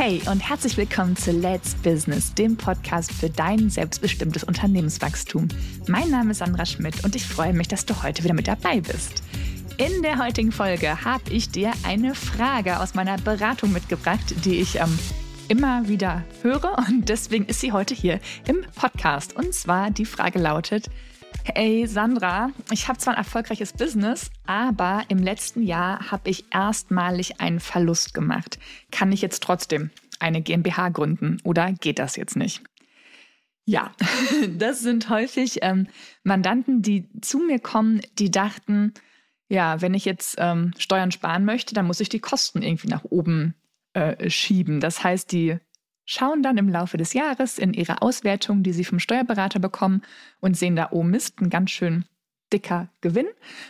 Hey und herzlich willkommen zu Let's Business, dem Podcast für dein selbstbestimmtes Unternehmenswachstum. Mein Name ist Sandra Schmidt und ich freue mich, dass du heute wieder mit dabei bist. In der heutigen Folge habe ich dir eine Frage aus meiner Beratung mitgebracht, die ich ähm, immer wieder höre und deswegen ist sie heute hier im Podcast. Und zwar die Frage lautet, Hey Sandra, ich habe zwar ein erfolgreiches Business, aber im letzten Jahr habe ich erstmalig einen Verlust gemacht. Kann ich jetzt trotzdem eine GmbH gründen oder geht das jetzt nicht? Ja, das sind häufig ähm, Mandanten, die zu mir kommen, die dachten, ja, wenn ich jetzt ähm, Steuern sparen möchte, dann muss ich die Kosten irgendwie nach oben äh, schieben. Das heißt, die schauen dann im Laufe des Jahres in ihre Auswertung, die sie vom Steuerberater bekommen und sehen da, oh Mist, ein ganz schön dicker Gewinn.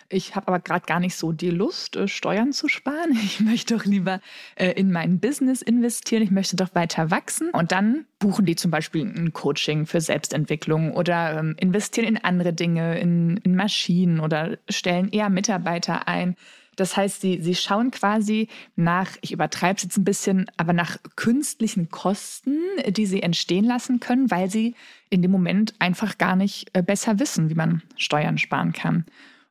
Ich habe aber gerade gar nicht so die Lust, äh, Steuern zu sparen. Ich möchte doch lieber äh, in mein Business investieren. Ich möchte doch weiter wachsen. Und dann buchen die zum Beispiel ein Coaching für Selbstentwicklung oder ähm, investieren in andere Dinge, in, in Maschinen oder stellen eher Mitarbeiter ein. Das heißt, sie, sie schauen quasi nach, ich übertreibe es jetzt ein bisschen, aber nach künstlichen Kosten, die sie entstehen lassen können, weil sie in dem Moment einfach gar nicht äh, besser wissen, wie man Steuern sparen kann.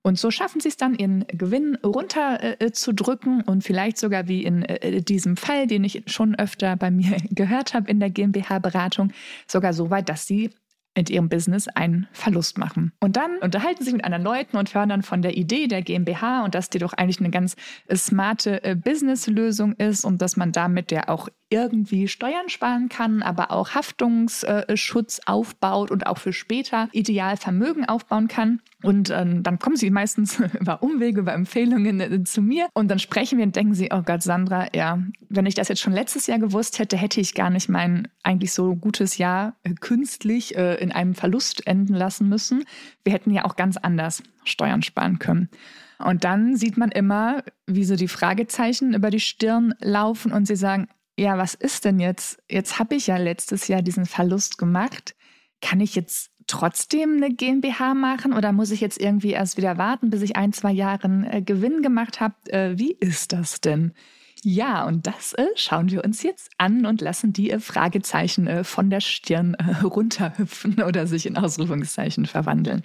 Und so schaffen sie es dann, ihren Gewinn runterzudrücken äh, und vielleicht sogar wie in äh, diesem Fall, den ich schon öfter bei mir gehört habe in der GmbH-Beratung, sogar so weit, dass sie in ihrem Business einen Verlust machen. Und dann unterhalten sie sich mit anderen Leuten und dann von der Idee der GmbH und dass die doch eigentlich eine ganz äh, smarte äh, Businesslösung ist und dass man damit ja auch irgendwie Steuern sparen kann, aber auch Haftungsschutz aufbaut und auch für später ideal Vermögen aufbauen kann. Und ähm, dann kommen sie meistens über Umwege, über Empfehlungen äh, zu mir und dann sprechen wir und denken sie, oh Gott, Sandra, ja, wenn ich das jetzt schon letztes Jahr gewusst hätte, hätte ich gar nicht mein eigentlich so gutes Jahr äh, künstlich äh, in einem Verlust enden lassen müssen. Wir hätten ja auch ganz anders Steuern sparen können. Und dann sieht man immer, wie so die Fragezeichen über die Stirn laufen und sie sagen, ja, was ist denn jetzt? Jetzt habe ich ja letztes Jahr diesen Verlust gemacht. Kann ich jetzt trotzdem eine GmbH machen oder muss ich jetzt irgendwie erst wieder warten, bis ich ein, zwei Jahre äh, Gewinn gemacht habe? Äh, wie ist das denn? Ja, und das äh, schauen wir uns jetzt an und lassen die äh, Fragezeichen von der Stirn runterhüpfen oder sich in Ausrufungszeichen verwandeln.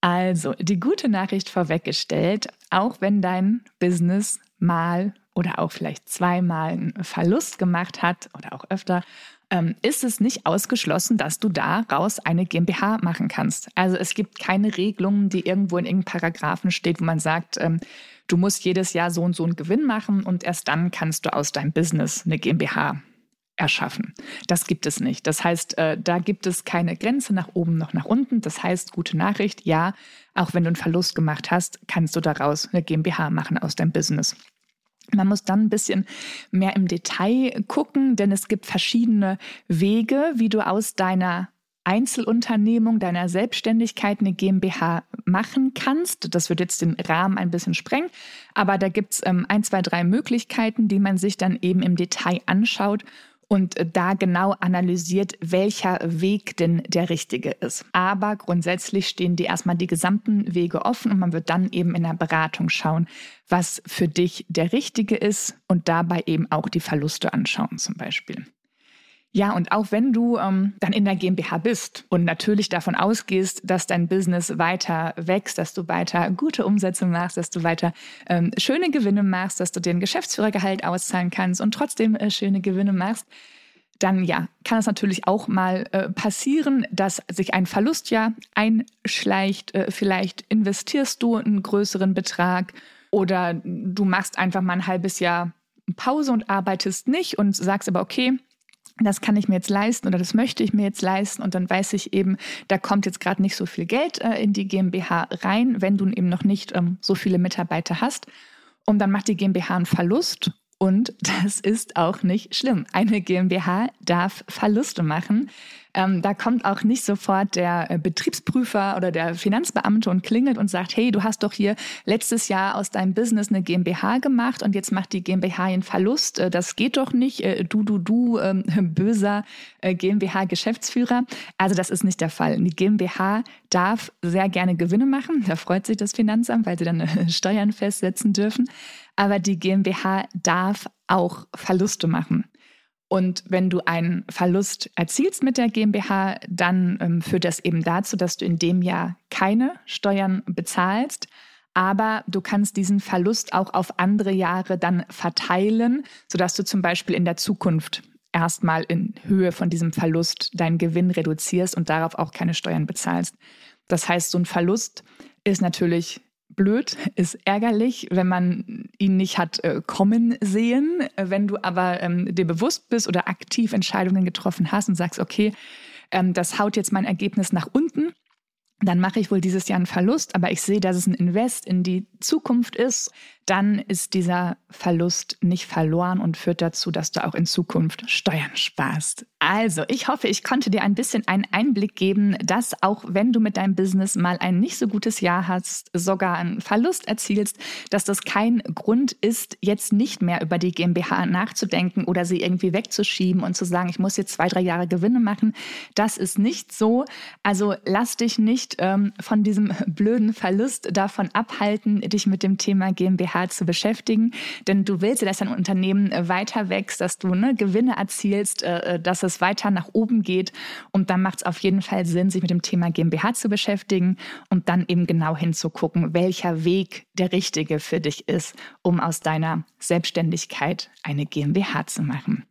Also, die gute Nachricht vorweggestellt, auch wenn dein Business mal oder auch vielleicht zweimal einen Verlust gemacht hat oder auch öfter, ähm, ist es nicht ausgeschlossen, dass du daraus eine GmbH machen kannst. Also es gibt keine Regelung, die irgendwo in irgendeinem Paragraphen steht, wo man sagt, ähm, du musst jedes Jahr so und so einen Gewinn machen und erst dann kannst du aus deinem Business eine GmbH erschaffen. Das gibt es nicht. Das heißt, äh, da gibt es keine Grenze nach oben noch nach unten. Das heißt, gute Nachricht, ja, auch wenn du einen Verlust gemacht hast, kannst du daraus eine GmbH machen aus deinem Business. Man muss dann ein bisschen mehr im Detail gucken, denn es gibt verschiedene Wege, wie du aus deiner Einzelunternehmung, deiner Selbstständigkeit eine GmbH machen kannst. Das wird jetzt den Rahmen ein bisschen sprengen, aber da gibt es ähm, ein, zwei, drei Möglichkeiten, die man sich dann eben im Detail anschaut und da genau analysiert, welcher Weg denn der richtige ist. Aber grundsätzlich stehen dir erstmal die gesamten Wege offen und man wird dann eben in der Beratung schauen, was für dich der richtige ist und dabei eben auch die Verluste anschauen zum Beispiel. Ja, und auch wenn du ähm, dann in der GmbH bist und natürlich davon ausgehst, dass dein Business weiter wächst, dass du weiter gute Umsätze machst, dass du weiter ähm, schöne Gewinne machst, dass du dir ein Geschäftsführergehalt auszahlen kannst und trotzdem äh, schöne Gewinne machst, dann ja, kann es natürlich auch mal äh, passieren, dass sich ein Verlust ja einschleicht. Äh, vielleicht investierst du einen größeren Betrag oder du machst einfach mal ein halbes Jahr Pause und arbeitest nicht und sagst aber, okay, das kann ich mir jetzt leisten oder das möchte ich mir jetzt leisten und dann weiß ich eben, da kommt jetzt gerade nicht so viel Geld äh, in die GmbH rein, wenn du eben noch nicht ähm, so viele Mitarbeiter hast. Und dann macht die GmbH einen Verlust und das ist auch nicht schlimm. Eine GmbH darf Verluste machen. Ähm, da kommt auch nicht sofort der äh, Betriebsprüfer oder der Finanzbeamte und klingelt und sagt, hey, du hast doch hier letztes Jahr aus deinem Business eine GmbH gemacht und jetzt macht die GmbH einen Verlust. Äh, das geht doch nicht. Äh, du, du, du, ähm, böser GmbH-Geschäftsführer. Also das ist nicht der Fall. Die GmbH darf sehr gerne Gewinne machen. Da freut sich das Finanzamt, weil sie dann Steuern festsetzen dürfen aber die GmbH darf auch Verluste machen. Und wenn du einen Verlust erzielst mit der GmbH, dann ähm, führt das eben dazu, dass du in dem Jahr keine Steuern bezahlst. Aber du kannst diesen Verlust auch auf andere Jahre dann verteilen, sodass du zum Beispiel in der Zukunft erstmal in Höhe von diesem Verlust deinen Gewinn reduzierst und darauf auch keine Steuern bezahlst. Das heißt, so ein Verlust ist natürlich blöd, ist ärgerlich, wenn man ihn nicht hat äh, kommen sehen. Wenn du aber ähm, dir bewusst bist oder aktiv Entscheidungen getroffen hast und sagst, okay, ähm, das haut jetzt mein Ergebnis nach unten, dann mache ich wohl dieses Jahr einen Verlust, aber ich sehe, dass es ein Invest in die Zukunft ist dann ist dieser Verlust nicht verloren und führt dazu, dass du auch in Zukunft Steuern sparst. Also, ich hoffe, ich konnte dir ein bisschen einen Einblick geben, dass auch wenn du mit deinem Business mal ein nicht so gutes Jahr hast, sogar einen Verlust erzielst, dass das kein Grund ist, jetzt nicht mehr über die GmbH nachzudenken oder sie irgendwie wegzuschieben und zu sagen, ich muss jetzt zwei, drei Jahre Gewinne machen. Das ist nicht so. Also lass dich nicht ähm, von diesem blöden Verlust davon abhalten, dich mit dem Thema GmbH GmbH zu beschäftigen. Denn du willst ja, dass dein Unternehmen äh, weiter wächst, dass du ne, Gewinne erzielst, äh, äh, dass es weiter nach oben geht. Und dann macht es auf jeden Fall Sinn, sich mit dem Thema GmbH zu beschäftigen und dann eben genau hinzugucken, welcher Weg der richtige für dich ist, um aus deiner Selbstständigkeit eine GmbH zu machen.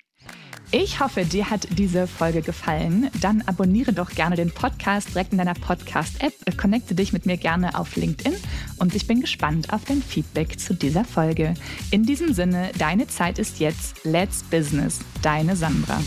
Ich hoffe, dir hat diese Folge gefallen. Dann abonniere doch gerne den Podcast direkt in deiner Podcast-App, connecte dich mit mir gerne auf LinkedIn und ich bin gespannt auf dein Feedback zu dieser Folge. In diesem Sinne, deine Zeit ist jetzt. Let's Business. Deine Sandra.